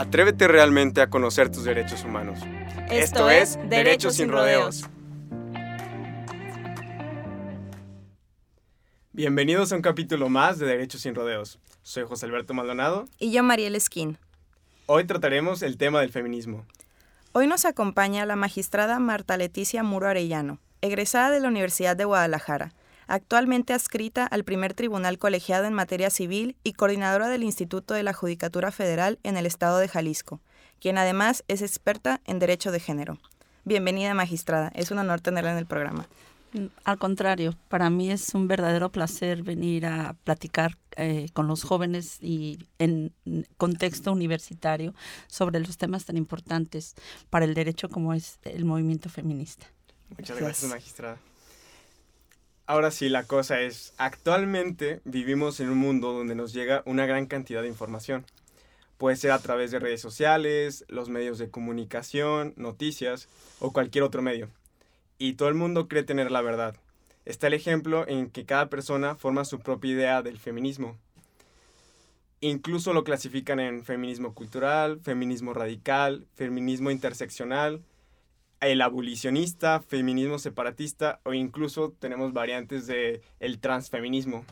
Atrévete realmente a conocer tus derechos humanos. Esto, es Derechos sin rodeos. Bienvenidos a un capítulo más de Derechos sin rodeos. Soy José Alberto Maldonado. Y yo, Mariel Esquín. Hoy trataremos el tema del feminismo. Hoy nos acompaña la magistrada Marta Leticia Muro Arellano, egresada de la Universidad de Guadalajara, actualmente adscrita al primer tribunal colegiado en materia civil y coordinadora del Instituto de la Judicatura Federal en el estado de Jalisco, quien además es experta en derecho de género. Bienvenida, magistrada. Es un honor tenerla en el programa. Al contrario, para mí es un verdadero placer venir a platicar eh, con los jóvenes y en contexto universitario sobre los temas tan importantes para el derecho como es el movimiento feminista. Muchas gracias, magistrada. Ahora sí, la cosa es, actualmente vivimos en un mundo donde nos llega una gran cantidad de información. Puede ser a través de redes sociales, los medios de comunicación, noticias o cualquier otro medio y todo el mundo cree tener la verdad. Está el ejemplo en que cada persona forma su propia idea del feminismo. Incluso lo clasifican en feminismo cultural, feminismo radical, feminismo interseccional, el abolicionista, feminismo separatista o incluso tenemos variantes de el transfeminismo.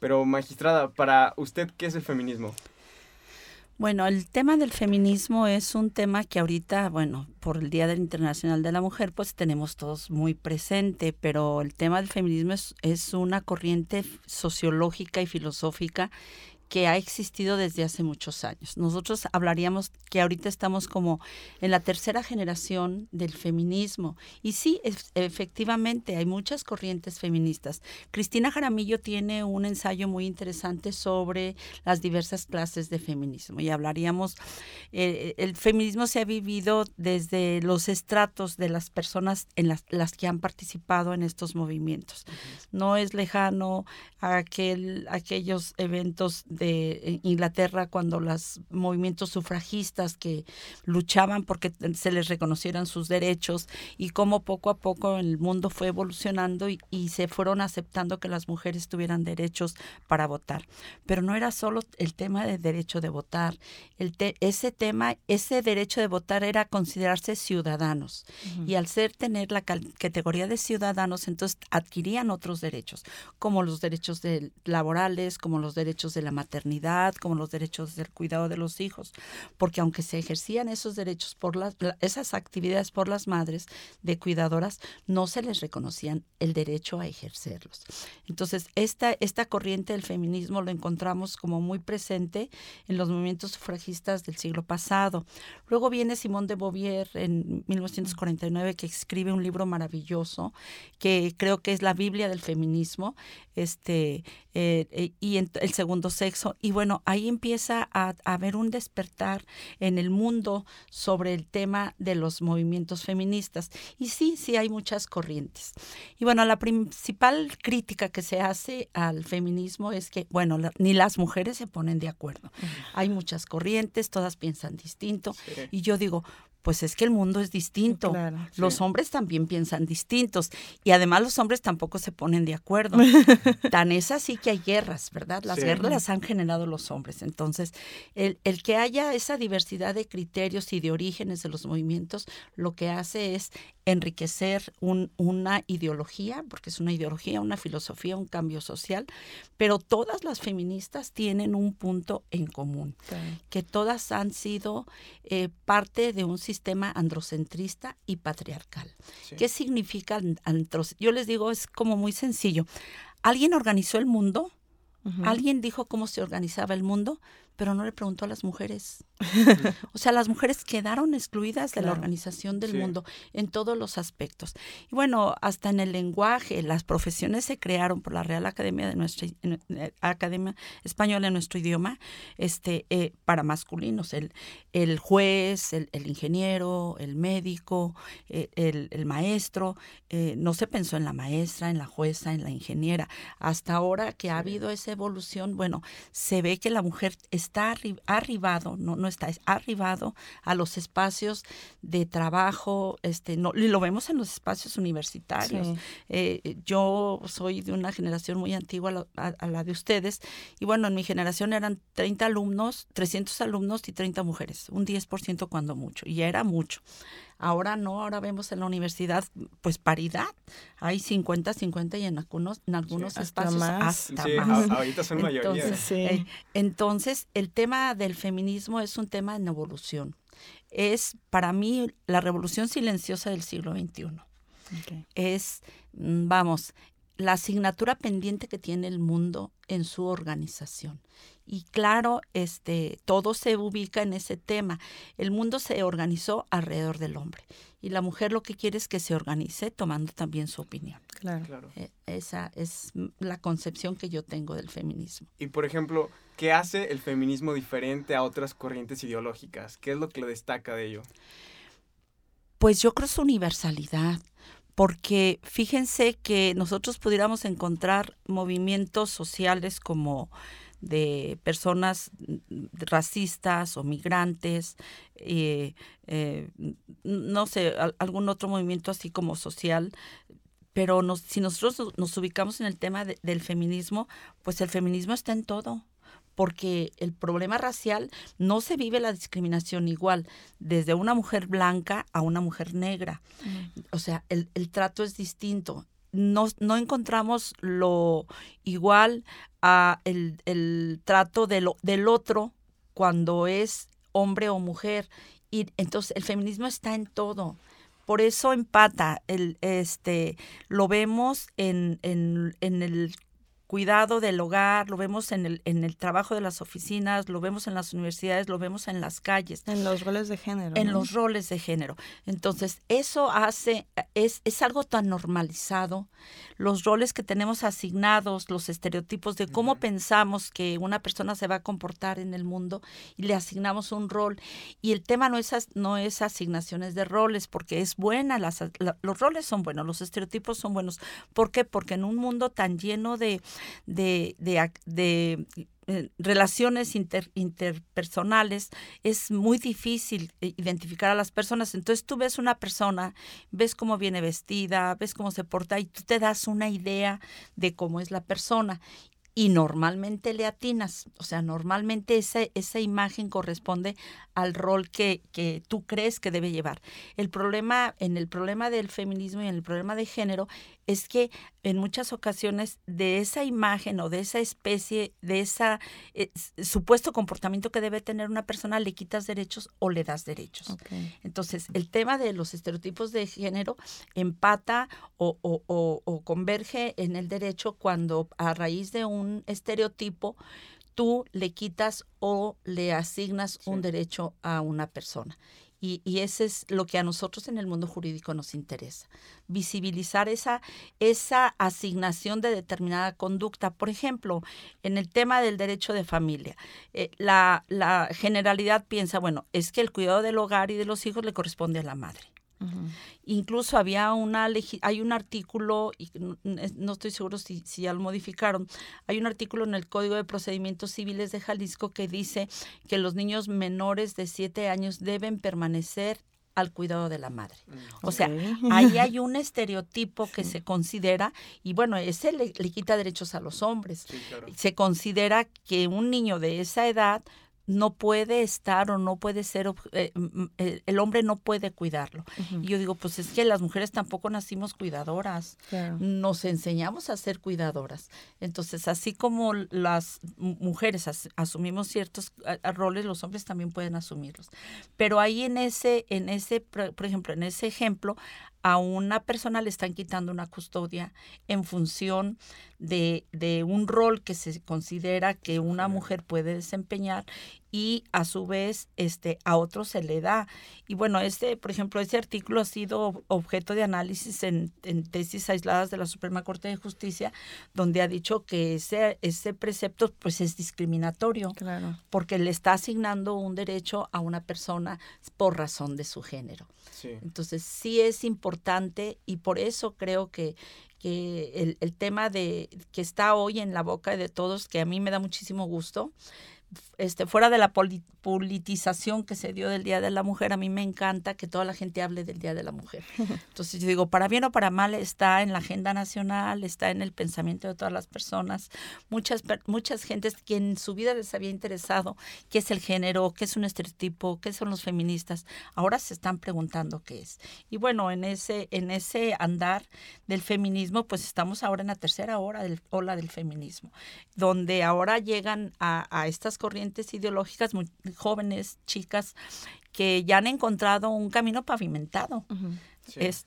Pero magistrada, para usted, ¿qué es el feminismo? Bueno, el tema del feminismo es un tema que ahorita, bueno, por el Día del Internacional de la Mujer, pues tenemos todos muy presente, pero el tema del feminismo es, es una corriente sociológica y filosófica que ha existido desde hace muchos años. Nosotros hablaríamos que ahorita estamos como en la tercera generación del feminismo. Y sí, efectivamente, hay muchas corrientes feministas. Cristina Jaramillo tiene un ensayo muy interesante sobre las diversas clases de feminismo. Y hablaríamos, eh, el feminismo se ha vivido desde los estratos de las personas en las, las que han participado en estos movimientos. No es lejano a aquel, aquellos eventos de eh, Inglaterra cuando los movimientos sufragistas que luchaban porque se les reconocieran sus derechos y cómo poco a poco el mundo fue evolucionando y, se fueron aceptando que las mujeres tuvieran derechos para votar. Pero no era solo el tema del derecho de votar, el ese tema, ese derecho de votar era considerarse ciudadanos y al ser tener la categoría de ciudadanos, entonces adquirían otros derechos, como los derechos de, laborales, como los derechos de la maternidad, como los derechos del cuidado de los hijos, porque aunque se ejercían esos derechos por las, esas actividades por las madres de cuidadoras, no se les reconocían el derecho a ejercerlos. Entonces, esta, esta corriente del feminismo lo encontramos como muy presente en los movimientos sufragistas del siglo pasado. Luego viene Simón de Beauvoir en 1949 que escribe un libro maravilloso que creo que es la Biblia del feminismo, este eh, eh, y el segundo sexo. Y bueno, ahí empieza a, haber un despertar en el mundo sobre el tema de los movimientos feministas. Y sí, sí hay muchas corrientes. Y bueno, la principal crítica que se hace al feminismo es que, bueno, ni las mujeres se ponen de acuerdo. Hay muchas corrientes, todas piensan distinto. Y yo digo, pues es que el mundo es distinto. los hombres también piensan distintos y además los hombres tampoco se ponen de acuerdo. Tan es así que hay guerras, ¿verdad? Las guerras las han generado los hombres. Entonces, el, el, que haya esa diversidad de criterios y de orígenes de los movimientos, lo que hace es enriquecer un, una ideología, porque es una ideología, una filosofía, un cambio social, pero todas las feministas tienen un punto en común, que todas han sido eh, parte de un sistema androcentrista y patriarcal. ¿Qué significa androcentrista? Yo les digo, es como muy sencillo. ¿Alguien organizó el mundo? ¿Alguien dijo cómo se organizaba el mundo? Pero no le preguntó a las mujeres. o sea, las mujeres quedaron excluidas de la organización del mundo en todos los aspectos. Y bueno, hasta en el lenguaje, las profesiones se crearon por la Real Academia de nuestra eh, Academia Española en nuestro idioma, este, eh, para masculinos, el, el juez, el, ingeniero, el médico, eh, el, maestro. no se pensó en la maestra, en la jueza, en la ingeniera. Hasta ahora que ha habido esa evolución, bueno, se ve que la mujer está arribado, no, no está, es arribado a los espacios de trabajo, este, no, y lo vemos en los espacios universitarios. Eh, yo soy de una generación muy antigua a la, de ustedes, y bueno, en mi generación eran 30 alumnos, 300 alumnos y 30 mujeres, un 10% cuando mucho, y era mucho. Ahora no, ahora vemos en la universidad pues paridad. Hay 50, 50 y en algunos, en algunos espacios hasta más. ahorita son mayoría. Entonces, eh, entonces, el tema del feminismo es un tema en evolución. Es para mí la revolución silenciosa del siglo XXI. Es, mm, vamos, la asignatura pendiente que tiene el mundo en su organización. Y claro, este, todo se ubica en ese tema. El mundo se organizó alrededor del hombre y la mujer lo que quiere es que se organice tomando también su opinión. Claro. E, esa es la concepción que yo tengo del feminismo. Y por ejemplo, ¿qué hace el feminismo diferente a otras corrientes ideológicas? ¿Qué es lo que le destaca de ello? Pues yo creo su universalidad porque fíjense que nosotros pudiéramos encontrar movimientos sociales como de personas racistas o migrantes, eh, eh, no sé, algún otro movimiento así como social, pero si nosotros nos ubicamos en el tema del feminismo, pues el feminismo está en todo porque el problema racial no se vive la discriminación igual desde una mujer blanca a una mujer negra. O sea, el, el, trato es distinto no, no encontramos lo igual a el, el trato de lo, del otro cuando es hombre o mujer. Y entonces el feminismo está en todo. Por eso empata, el, este, lo vemos en, en, en el cuidado del hogar, lo vemos en el, en el trabajo de las oficinas, lo vemos en las universidades, lo vemos en las calles. En los roles de género. En los roles de género. Entonces, eso hace, es, es algo tan normalizado, los roles que tenemos asignados, los estereotipos de cómo pensamos que una persona se va a comportar en el mundo y le asignamos un rol. Y el tema no es, no es asignaciones de roles, porque es buena, las, los roles son buenos, los estereotipos son buenos. ¿Por qué? Porque en un mundo tan lleno de de, de, eh, relaciones interpersonales, es muy difícil eh, identificar a las personas. Entonces tú ves una persona, ves cómo viene vestida, ves cómo se porta y tú te das una idea de cómo es la persona y normalmente le atinas, o sea, normalmente esa, esa imagen corresponde al rol que, que, tú crees que debe llevar. El problema, en el problema del feminismo y en el problema de género, es que en muchas ocasiones de esa imagen o de esa especie, de ese eh, supuesto comportamiento que debe tener una persona, le quitas derechos o le das derechos. Entonces, el tema de los estereotipos de género empata o, o, o, converge en el derecho cuando a raíz de un estereotipo tú le quitas o le asignas un derecho a una persona. Y, y ese es lo que a nosotros en el mundo jurídico nos interesa, visibilizar esa, esa asignación de determinada conducta. Por ejemplo, en el tema del derecho de familia, eh, la, la generalidad piensa, bueno, es que el cuidado del hogar y de los hijos le corresponde a la madre. Incluso había una hay un artículo, y no estoy seguro si, si, ya lo modificaron, hay un artículo en el Código de Procedimientos Civiles de Jalisco que dice que los niños menores de 7 años deben permanecer al cuidado de la madre. Mm, o sea, ahí hay un estereotipo que se considera, y bueno, ese le, quita derechos a los hombres. Se considera que un niño de esa edad no puede estar o no puede ser, eh, eh, el hombre no puede cuidarlo. Y yo digo, pues es que las mujeres tampoco nacimos cuidadoras, nos enseñamos a ser cuidadoras. Entonces, así como las mujeres asumimos ciertos roles, los hombres también pueden asumirlos. Pero ahí en ese, en ese, por ejemplo, en ese ejemplo, a una persona le están quitando una custodia en función de, de, un rol que se considera que una mujer puede desempeñar y a su vez este a otro se le da y bueno este por ejemplo este artículo ha sido objeto de análisis en, en, tesis aisladas de la Suprema Corte de Justicia donde ha dicho que ese ese precepto pues es discriminatorio claro. porque le está asignando un derecho a una persona por razón de su género Sí. entonces sí es importante y por eso creo que que el, el tema de que está hoy en la boca de todos que a mí me da muchísimo gusto este, fuera de la politización que se dio del Día de la Mujer, a mí me encanta que toda la gente hable del Día de la Mujer. Entonces yo digo, para bien o para mal, está en la agenda nacional, está en el pensamiento de todas las personas. Muchas, muchas gentes que en su vida les había interesado qué es el género, qué es un estereotipo, qué son los feministas, ahora se están preguntando qué es. Y bueno, en ese, en ese andar del feminismo, pues estamos ahora en la tercera hora del, ola del feminismo, donde ahora llegan a, a estas corrientes ideológicas muy jóvenes, chicas, que ya han encontrado un camino pavimentado. Uh -huh. Sí. Es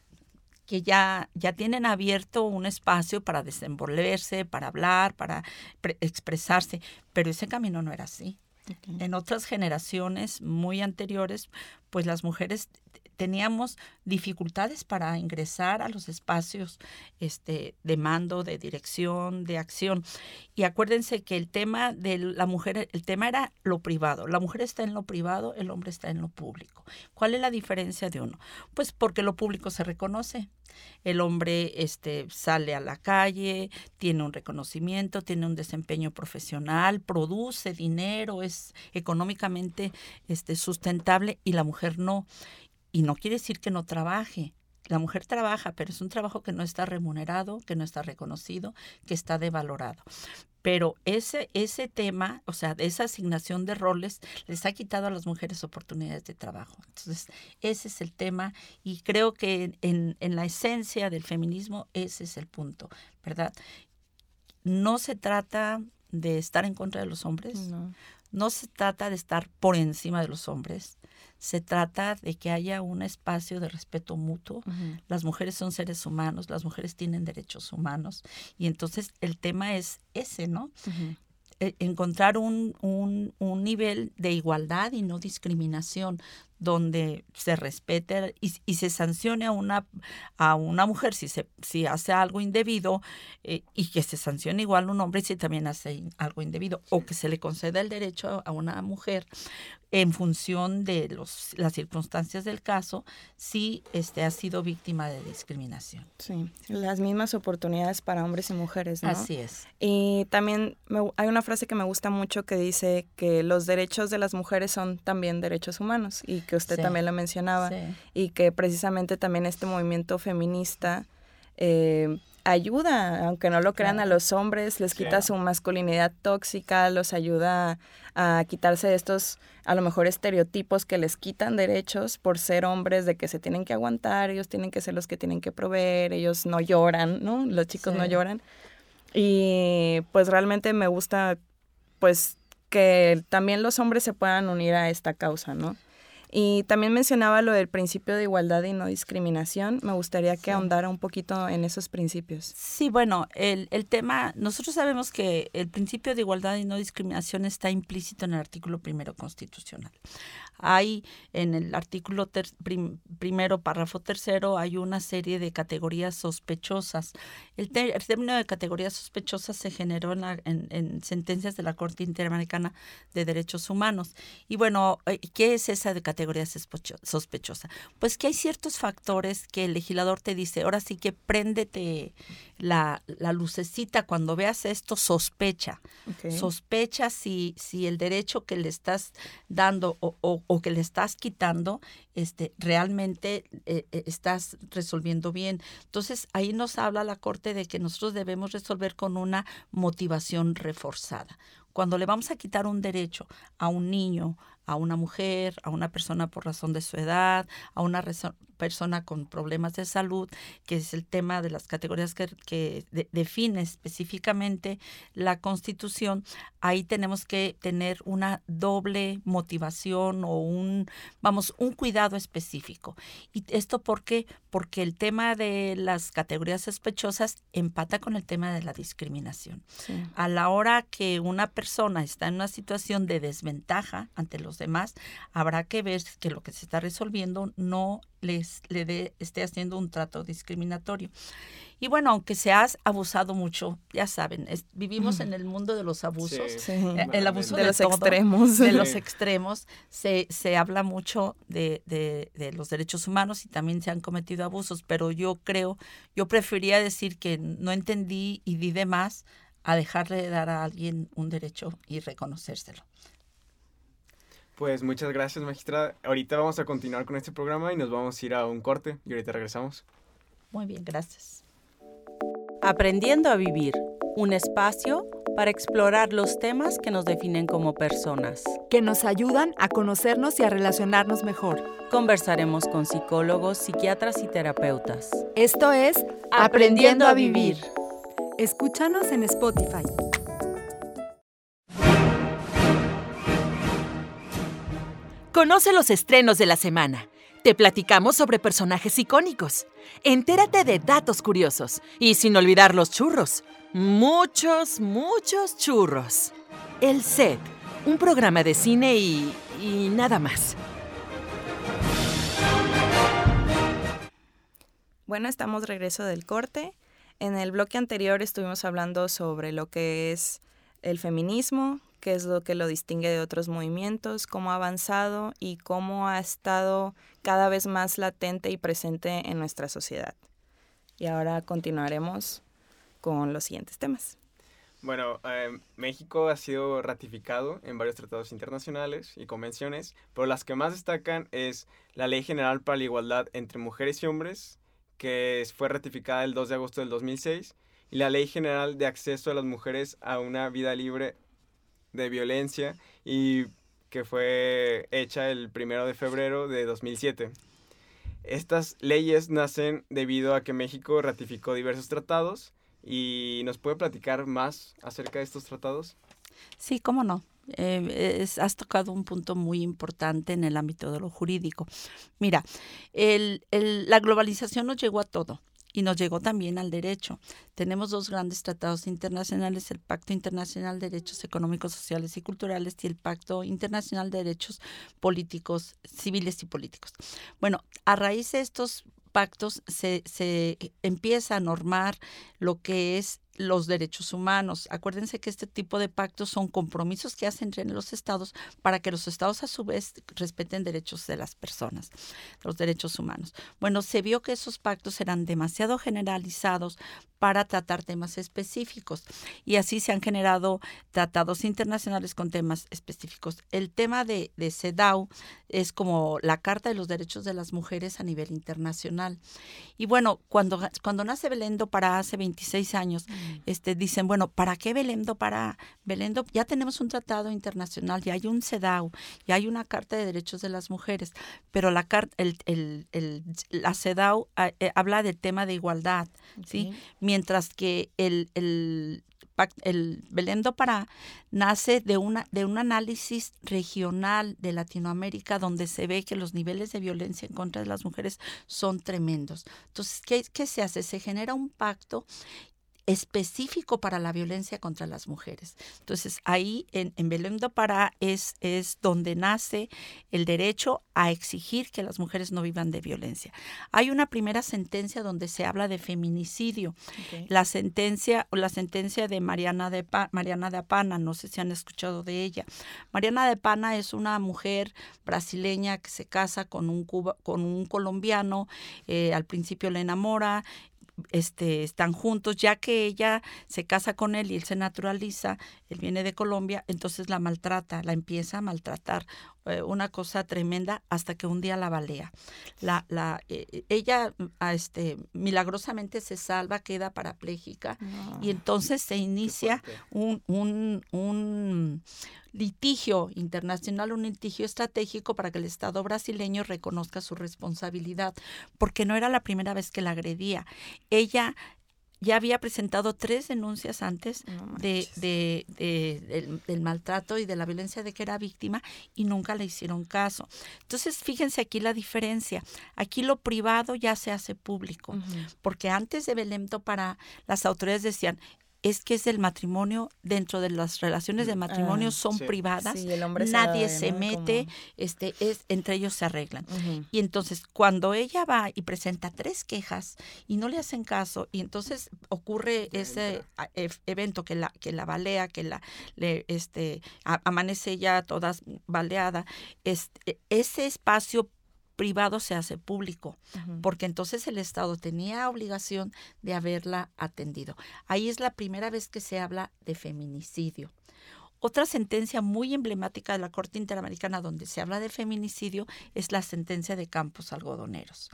que ya, ya tienen abierto un espacio para desenvolverse, para hablar, para expresarse, pero ese camino no era así. Okay. En otras generaciones muy anteriores, pues las mujeres teníamos dificultades para ingresar a los espacios este, de mando, de dirección, de acción. Y acuérdense que el tema de la mujer, el tema era lo privado. La mujer está en lo privado, el hombre está en lo público. ¿Cuál es la diferencia de uno? Pues porque lo público se reconoce. El hombre este, sale a la calle, tiene un reconocimiento, tiene un desempeño profesional, produce dinero, es económicamente este, sustentable y la mujer no. Y no quiere decir que no trabaje. La mujer trabaja, pero es un trabajo que no está remunerado, que no está reconocido, que está devalorado. Pero ese, ese tema, o sea, esa asignación de roles, les ha quitado a las mujeres oportunidades de trabajo. Entonces, ese es el tema y creo que en, en la esencia del feminismo ese es el punto, ¿verdad? No se trata de estar en contra de los hombres, No. no se trata de estar por encima de los hombres, se trata de que haya un espacio de respeto mutuo. Uh -huh. Las mujeres son seres humanos, las mujeres tienen derechos humanos y entonces el tema es ese, ¿no? Uh -huh. E encontrar un, un, un nivel de igualdad y no discriminación donde se respete y, y, se sancione a una, a una mujer si, se, si hace algo indebido eh, y que se sancione igual a un hombre si también hace algo indebido o que se le conceda el derecho a una mujer en función de los, las circunstancias del caso si este, ha sido víctima de discriminación. Sí, las mismas oportunidades para hombres y mujeres. ¿no? Así es. Y también me, hay una frase que me gusta mucho que dice que los derechos de las mujeres son también derechos humanos y que usted Sí. también lo mencionaba Sí. y que precisamente también este movimiento feminista eh, ayuda, aunque no lo crean, a los hombres, les quita Claro. su masculinidad tóxica, los ayuda a quitarse de estos, a lo mejor, estereotipos que les quitan derechos por ser hombres, de que se tienen que aguantar, ellos tienen que ser los que tienen que proveer, ellos no lloran, ¿no? Los chicos no lloran. Y pues realmente me gusta, pues, que también los hombres se puedan unir a esta causa, ¿no? Y también mencionaba lo del principio de igualdad y no discriminación. Me gustaría que Sí. ahondara un poquito en esos principios. Sí, bueno, el, el tema, nosotros sabemos que el principio de igualdad y no discriminación está implícito en el artículo primero constitucional. Hay en el artículo ter, prim, primero, párrafo tercero, hay una serie de categorías sospechosas. El, el término de categorías sospechosas se generó en, la, en, en, sentencias de la Corte Interamericana de Derechos Humanos. Y bueno, eh, ¿qué es esa de categoría sospechosa? Pues que hay ciertos factores que el legislador te dice, ahora sí que préndete la, la lucecita cuando veas esto, sospecha. Okay. Sospecha si, si el derecho que le estás dando o, o, o que le estás quitando, este, realmente eh, estás resolviendo bien. Entonces, ahí nos habla la Corte de que nosotros debemos resolver con una motivación reforzada. Cuando le vamos a quitar un derecho a un niño, a una mujer, a una persona por razón de su edad, a una persona con problemas de salud, que es el tema de las categorías que, define específicamente la Constitución, ahí tenemos que tener una doble motivación o un, vamos, un cuidado específico. ¿Y esto por qué? Porque el tema de las categorías sospechosas empata con el tema de la discriminación. A la hora que una persona está en una situación de desventaja ante los demás, habrá que ver que lo que se está resolviendo no les le dé, esté haciendo un trato discriminatorio. Y bueno, aunque se ha abusado mucho, ya saben, vivimos en el mundo de los abusos, eh, el abuso de, los extremos. De los extremos, se, se habla mucho de, de, los derechos humanos y también se han cometido abusos, pero yo creo, yo prefería decir que no entendí y di de más a dejarle de dar a alguien un derecho y reconocérselo. Pues muchas gracias, magistrada. Ahorita vamos a continuar con este programa y nos vamos a ir a un corte y ahorita regresamos. Muy bien, gracias. Aprendiendo a vivir, un espacio para explorar los temas que nos definen como personas. Que nos ayudan a conocernos y a relacionarnos mejor. Conversaremos con psicólogos, psiquiatras y terapeutas. Esto es Aprendiendo a Vivir. Escúchanos en Spotify. Conoce los estrenos de la semana. Te platicamos sobre personajes icónicos. Entérate de datos curiosos. Y sin olvidar los churros. Muchos, muchos churros. El Set, un programa de cine y... y nada más. Bueno, estamos regreso del corte. En el bloque anterior estuvimos hablando sobre lo que es el feminismo, qué es lo que lo distingue de otros movimientos, cómo ha avanzado y cómo ha estado cada vez más latente y presente en nuestra sociedad. Y ahora continuaremos con los siguientes temas. Bueno, eh, México ha sido ratificado en varios tratados internacionales y convenciones, pero las que más destacan es la Ley General para la Igualdad entre Mujeres y Hombres, que fue ratificada el 2 de agosto del 2006, y la Ley General de Acceso a las Mujeres a una Vida Libre de violencia y que fue hecha el primero de febrero de 2007. Estas leyes nacen debido a que México ratificó diversos tratados y nos puede platicar más acerca de estos tratados. Sí, cómo no. Eh, has tocado un punto muy importante en el ámbito de lo jurídico. Mira, la globalización nos llegó a todo y nos llegó también al derecho. Tenemos dos grandes tratados internacionales, el Pacto Internacional de Derechos Económicos, Sociales y Culturales y el Pacto Internacional de Derechos Políticos, Civiles y Políticos. Bueno, a raíz de estos pactos se, se empieza a normar lo que es los derechos humanos. Acuérdense que este tipo de pactos son compromisos que hacen entre los estados para que los estados a su vez respeten derechos de las personas, los derechos humanos. Bueno, se vio que esos pactos eran demasiado generalizados para tratar temas específicos y así se han generado tratados internacionales con temas específicos. El tema de, CEDAW es como la Carta de los Derechos de las Mujeres a nivel internacional. Y bueno, cuando, cuando nace Belendo para hace 26 años, este, dicen, bueno, ¿para qué Belendo para Belendo? Ya tenemos un tratado internacional, ya hay un CEDAW, ya hay una Carta de Derechos de las Mujeres, pero la, el, el, el, la CEDAW ah, eh, habla del tema de igualdad, ¿sí? Mientras que el, el el Belendo para nace de una de un análisis regional de Latinoamérica donde se ve que los niveles de violencia en contra de las mujeres son tremendos. Entonces, ¿qué, qué se hace? Se genera un pacto específico para la violencia contra las mujeres. Entonces, ahí en, en Belém do Pará es, es donde nace el derecho a exigir que las mujeres no vivan de violencia. Hay una primera sentencia donde se habla de feminicidio. La sentencia la sentencia de Mariana de, Mariana de Apana, no sé si han escuchado de ella. Mariana de Apana es una mujer brasileña que se casa con un, cuba, con un colombiano, eh, al principio le enamora, este, están juntos, ya que ella se casa con él y él se naturaliza, él viene de Colombia, entonces la maltrata, la empieza a maltratar eh, una cosa tremenda hasta que un día la balea. La, la, eh, ella mm, a este, milagrosamente se salva, queda parapléjica y entonces se inicia un, un, un litigio internacional, un litigio estratégico para que el Estado brasileño reconozca su responsabilidad, porque no era la primera vez que la agredía. Ella ya había presentado tres denuncias antes de, del, maltrato y de la violencia de que era víctima y nunca le hicieron caso. Entonces, fíjense aquí la diferencia. Aquí lo privado ya se hace público, porque antes de Belemto para las autoridades decían, es que es el matrimonio, dentro de las relaciones de matrimonio ah, son privadas, nadie se, mete, este, es, entre ellos se arreglan. Y entonces cuando ella va y presenta tres quejas y no le hacen caso, y entonces ocurre ese evento que la, que la balea, que la le, este, amanece ya toda baleada, este, ese espacio privado se hace público, porque entonces el Estado tenía obligación de haberla atendido. Ahí es la primera vez que se habla de feminicidio. Otra sentencia muy emblemática de la Corte Interamericana donde se habla de feminicidio es la sentencia de Campos Algodoneros.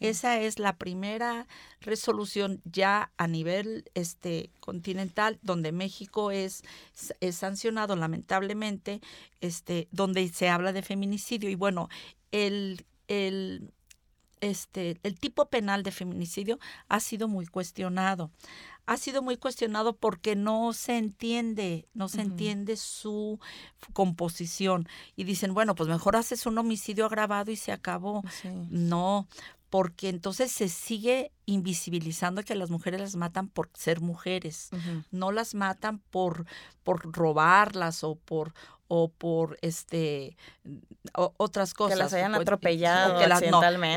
Esa es la primera resolución ya a nivel este, continental donde México es, es sancionado lamentablemente, este, donde se habla de feminicidio. Y bueno, el el, este, el tipo penal de feminicidio ha sido muy cuestionado. Ha sido muy cuestionado porque no se entiende, no se entiende su composición. Y dicen, bueno, pues mejor haces un homicidio agravado y se acabó. No, porque entonces se sigue invisibilizando que las mujeres las matan por ser mujeres, no las matan por, por robarlas o por o por este otras cosas. Que las hayan atropellado las,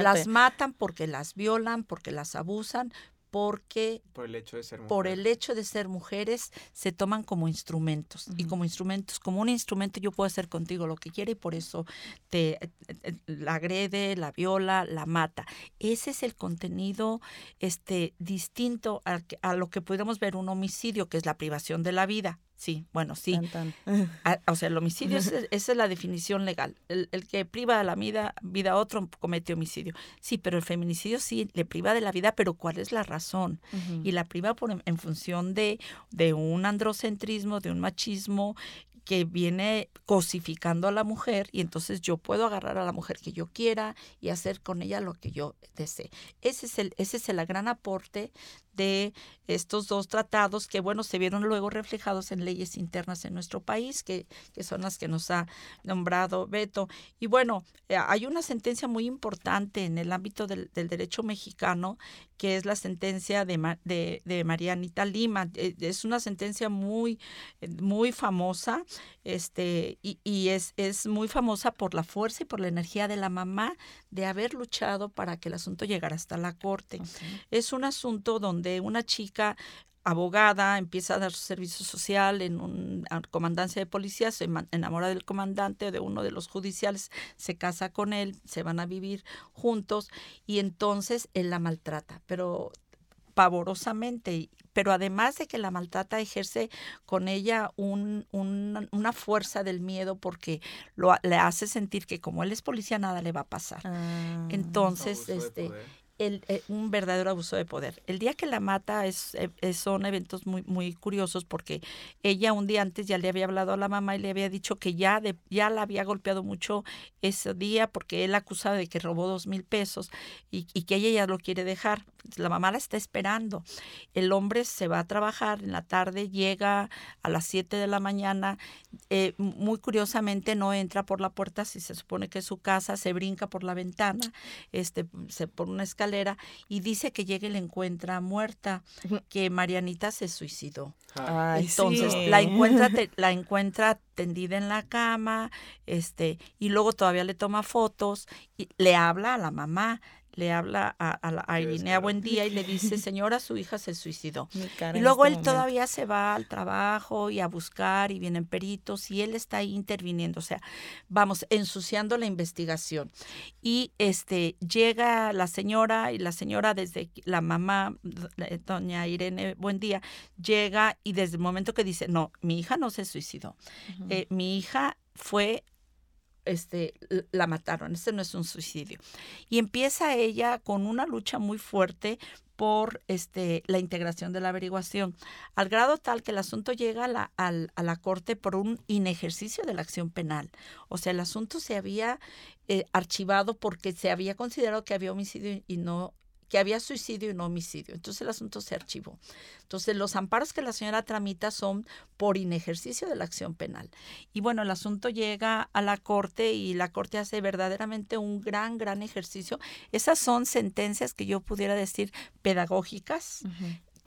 las matan porque las violan, porque las abusan, porque por el hecho de ser mujeres, por el hecho de ser mujeres se toman como instrumentos y como instrumentos como un instrumento yo puedo hacer contigo lo que quiera y por eso te eh, eh, la agrede la viola la mata. Ese es el contenido este distinto a, a lo que podemos ver un homicidio que es la privación de la vida Sí, bueno, sí. Ah, o sea, el homicidio, es, esa es la definición legal. El, que priva de la vida, vida a otro comete homicidio. Sí, pero el feminicidio sí le priva de la vida, pero ¿cuál es la razón? Y la priva por, en función de, de un androcentrismo, de un machismo que viene cosificando a la mujer y entonces yo puedo agarrar a la mujer que yo quiera y hacer con ella lo que yo desee. Ese es el, ese es el gran aporte de estos dos tratados que, bueno, se vieron luego reflejados en leyes internas en nuestro país, que, que son las que nos ha nombrado Beto. Y bueno, eh, hay una sentencia muy importante en el ámbito del, del derecho mexicano, que es la sentencia de, de, de Marianita Lima. Eh, es una sentencia muy, eh, muy famosa este, y, y es, es muy famosa por la fuerza y por la energía de la mamá de haber luchado para que el asunto llegara hasta la corte. Es un asunto donde una chica abogada, empieza a dar su servicio social en una comandancia de policía, se enamora del comandante o de uno de los judiciales, se casa con él, se van a vivir juntos y entonces él la maltrata, pero pavorosamente, pero además de que la maltrata, ejerce con ella un, una fuerza del miedo porque lo, le hace sentir que como él es policía nada le va a pasar. Ah. Entonces, este el, eh, un verdadero abuso de poder. El día que la mata es, eh, son eventos muy, muy curiosos porque ella un día antes ya le había hablado a la mamá y le había dicho que ya, de, ya la había golpeado mucho ese día porque él acusaba de que robó dos mil pesos y, y, que ella ya lo quiere dejar. La mamá la está esperando. El hombre se va a trabajar en la tarde, llega a las 7 de la mañana. Eh, muy curiosamente no entra por la puerta, si se supone que es su casa, se brinca por la ventana, este, se por una escalera y dice que llega y la encuentra muerta, que Marianita se suicidó. Entonces la encuentra la encuentra tendida en la cama, este, y luego todavía le toma fotos y le habla a la mamá, le habla a, a, a Irinea Buendía y le dice, señora, su hija se suicidó. Y luego él todavía se va al trabajo y a buscar y vienen peritos y él está ahí interviniendo, o sea, vamos, ensuciando la investigación. Y este llega la señora y la señora desde la mamá, doña Irene Buendía, llega y desde el momento que dice, no, mi hija no se suicidó, eh, mi hija fue este, la mataron, este no es un suicidio. Y empieza ella con una lucha muy fuerte por este, la integración de la averiguación, al grado tal que el asunto llega a la, a la Corte por un inejercicio de la acción penal. O sea, el asunto se había eh, archivado porque se había considerado que había homicidio y no que había suicidio y no homicidio. Entonces el asunto se archivó. Entonces los amparos que la señora tramita son por inejercicio de la acción penal. Y bueno, el asunto llega a la corte y la corte hace verdaderamente un gran, gran ejercicio. Esas son sentencias que yo pudiera decir pedagógicas,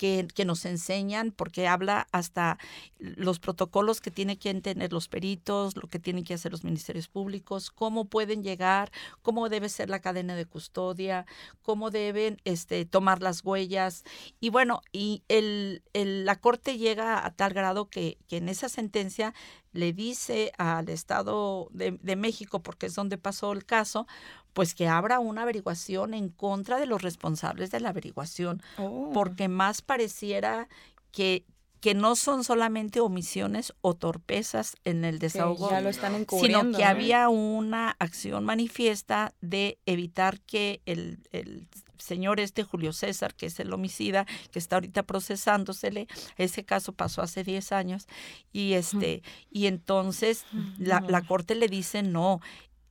que, nos enseñan, porque habla hasta los protocolos que tienen que tener los peritos, lo que tienen que hacer los ministerios públicos, cómo pueden llegar, cómo debe ser la cadena de custodia, cómo deben este, tomar las huellas. Y bueno, y el, la Corte llega a tal grado que, que en esa sentencia le dice al Estado de, de, México, porque es donde pasó el caso, pues que abra una averiguación en contra de los responsables de la averiguación, Oh. porque más pareciera que que no son solamente omisiones o torpezas en el Que desahogo, ya lo están encubriendo. sino que ¿no? había una acción manifiesta de evitar que el, el señor este Julio César, que es el homicida, que está ahorita procesándosele, ese caso pasó hace 10 años, y este, y entonces la, la corte le dice no,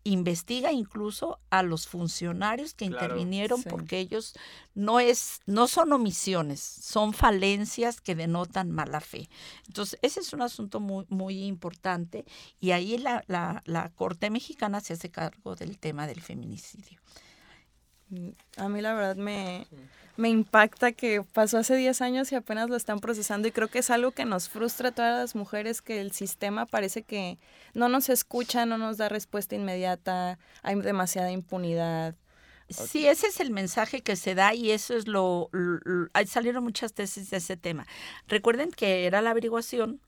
investiga incluso a los funcionarios que Claro, intervinieron sí. porque ellos no es no son omisiones, son falencias que denotan mala fe. Entonces, ese es un asunto muy muy importante y ahí la, la, la Corte Mexicana se hace cargo del tema del feminicidio. A mí la verdad me, me impacta que pasó hace 10 años y apenas lo están procesando y creo que es algo que nos frustra a todas las mujeres que el sistema parece que no nos escucha, no nos da respuesta inmediata, hay demasiada impunidad. Sí, ese es el mensaje que se da y eso es lo, lo- lo- ahí salieron muchas tesis de ese tema. Recuerden que era la averiguación,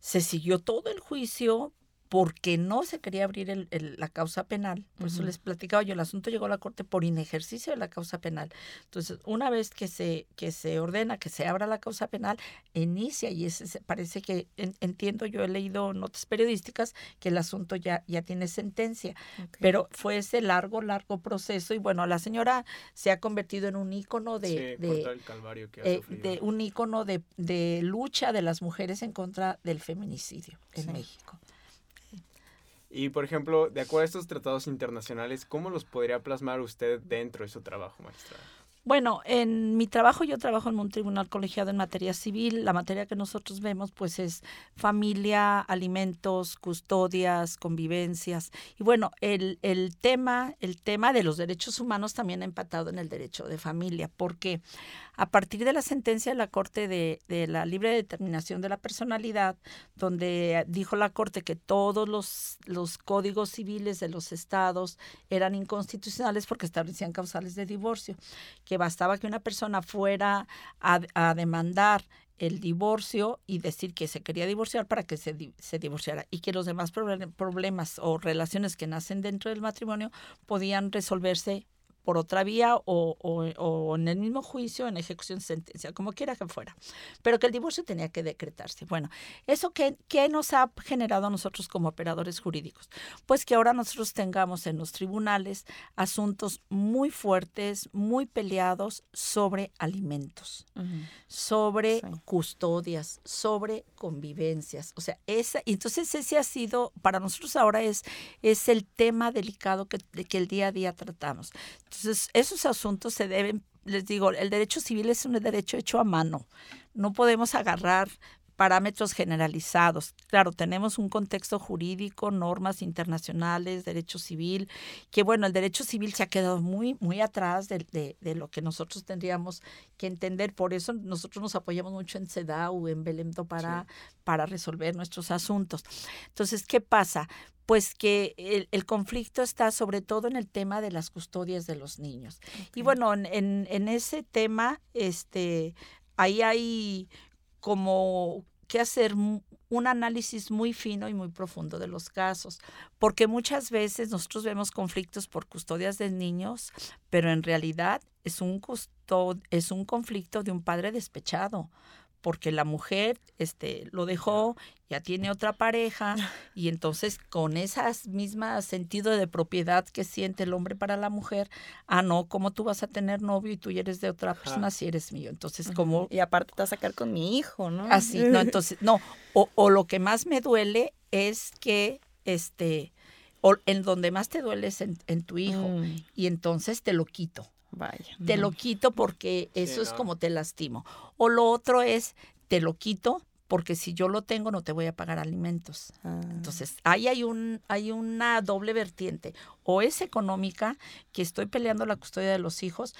se siguió todo el juicio porque no se quería abrir el- el- la causa penal. Por eso les platicaba yo, el asunto llegó a la corte por inejercicio de la causa penal. Entonces, una vez que se, que se ordena que se abra la causa penal, inicia y ese se- parece que, en- entiendo, yo he leído notas periodísticas que el asunto ya, ya tiene sentencia. Pero fue ese largo, largo proceso y bueno, la señora se ha convertido en un ícono de, sí, por de, todo el calvario que ha eh, de un ícono de, de lucha de las mujeres en contra del feminicidio en Sí. México. Y por ejemplo, de acuerdo a estos tratados internacionales, ¿cómo los podría plasmar usted dentro de su trabajo, magistrada? Bueno, en mi trabajo yo trabajo en un tribunal colegiado en materia civil. La materia que nosotros vemos pues es familia, alimentos, custodias, convivencias. Y bueno, el, el tema, el tema de los derechos humanos también ha empatado en el derecho de familia, porque a partir de la sentencia de la Corte de, de la libre determinación de la personalidad, donde dijo la Corte que todos los, los códigos civiles de los estados eran inconstitucionales porque establecían causales de divorcio que bastaba que una persona fuera a, demandar el divorcio y decir que se quería divorciar para que se, se divorciara y que los demás proble- problemas o relaciones que nacen dentro del matrimonio podían resolverse por otra vía o, o- o en el mismo juicio, en ejecución de sentencia, como quiera que fuera. Pero que el divorcio tenía que decretarse. Bueno, ¿eso qué, qué nos ha generado a nosotros como operadores jurídicos? Pues que ahora nosotros tengamos en los tribunales asuntos muy fuertes, muy peleados sobre alimentos sobre Sí. custodias, sobre convivencias. O sea, esa, entonces ese ha sido, para nosotros ahora es, es el tema delicado que, que el día a día tratamos. Entonces, esos asuntos se deben, les digo, el derecho civil es un derecho hecho a mano. No podemos agarrar parámetros generalizados. Claro, tenemos un contexto jurídico, normas internacionales, derecho civil, que bueno, el derecho civil se ha quedado muy, muy atrás de, de- de lo que nosotros tendríamos que entender. Por eso nosotros nos apoyamos mucho en CEDAW, en Belém do Pará, para resolver nuestros asuntos. Entonces, ¿qué pasa? Pues que el, el conflicto está sobre todo en el tema de las custodias de los niños. Y bueno, en, en, en ese tema, este, ahí hay como que hacer un análisis muy fino y muy profundo de los casos, porque muchas veces nosotros vemos conflictos por custodias de niños, pero en realidad es un custo- es un conflicto de un padre despechado, porque la mujer este, lo dejó, ya tiene otra pareja, y entonces con ese mismo sentido de propiedad que siente el hombre para la mujer, ah, no, ¿cómo tú vas a tener novio y tú ya eres de otra persona si eres mío? Entonces, como... Y aparte te vas a sacar con mi hijo, ¿no? Así, no, entonces, no, o, o lo que más me duele es que, este, o en donde más te duele es en, tu hijo, Mm. y entonces te lo quito. Vaya. Te lo quito porque eso es como te lastimo. O lo otro es, te lo quito porque si yo lo tengo no te voy a pagar alimentos. Ah. Entonces, ahí hay, un, hay una doble vertiente. O es económica, que estoy peleando la custodia de los hijos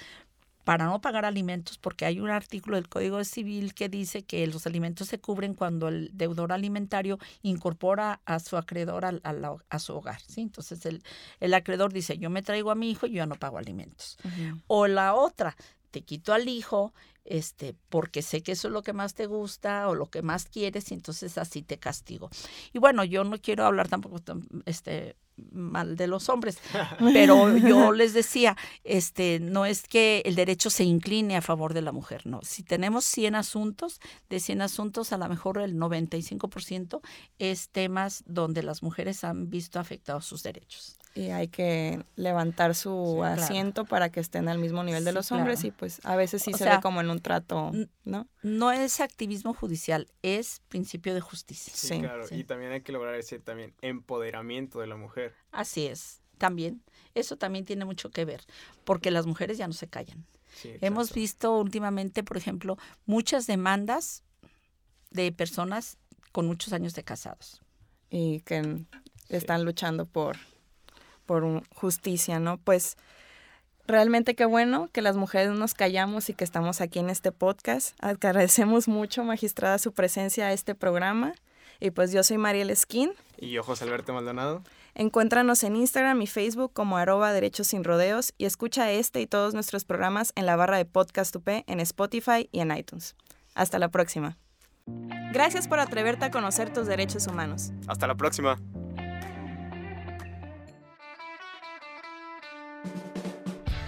para no pagar alimentos, porque hay un artículo del Código Civil que dice que los alimentos se cubren cuando el deudor alimentario incorpora a su acreedor al- a, la- a su hogar. ¿sí? Entonces, el, el acreedor dice, yo me traigo a mi hijo y yo ya no pago alimentos. O la otra, te quito al hijo, este, porque sé que eso es lo que más te gusta o lo que más quieres, y entonces así te castigo. Y bueno, yo no quiero hablar tampoco este mal de los hombres, pero yo les decía, este, no es que el derecho se incline a favor de la mujer, no. Si tenemos 100 asuntos, de 100 asuntos a lo mejor el 95% es temas donde las mujeres han visto afectados sus derechos. Y hay que levantar su asiento para que estén al mismo nivel de Sí, los hombres claro. y pues a veces sí O se sea, ve como en un trato, ¿no? No es activismo judicial, es principio de justicia. Sí, Sí, claro. sí. Y también hay que lograr ese también empoderamiento de la mujer. Así es, también. Eso también tiene mucho que ver, porque las mujeres ya no se callan. Sí, Hemos visto últimamente, por ejemplo, muchas demandas de personas con muchos años de casados. Y que están luchando por, por un- justicia, ¿no? Pues realmente qué bueno que las mujeres no nos callamos y que estamos aquí en este podcast. Agradecemos mucho, magistrada, su presencia a este programa. Y pues yo soy Mariel Esquín. Y yo, José Alberto Maldonado. Encuéntranos en Instagram y Facebook como arroba derechos sin rodeos y escucha este y todos nuestros programas en la barra de Podcast UP en Spotify y en iTunes. Hasta la próxima. Gracias por atreverte a conocer tus derechos humanos. Hasta la próxima.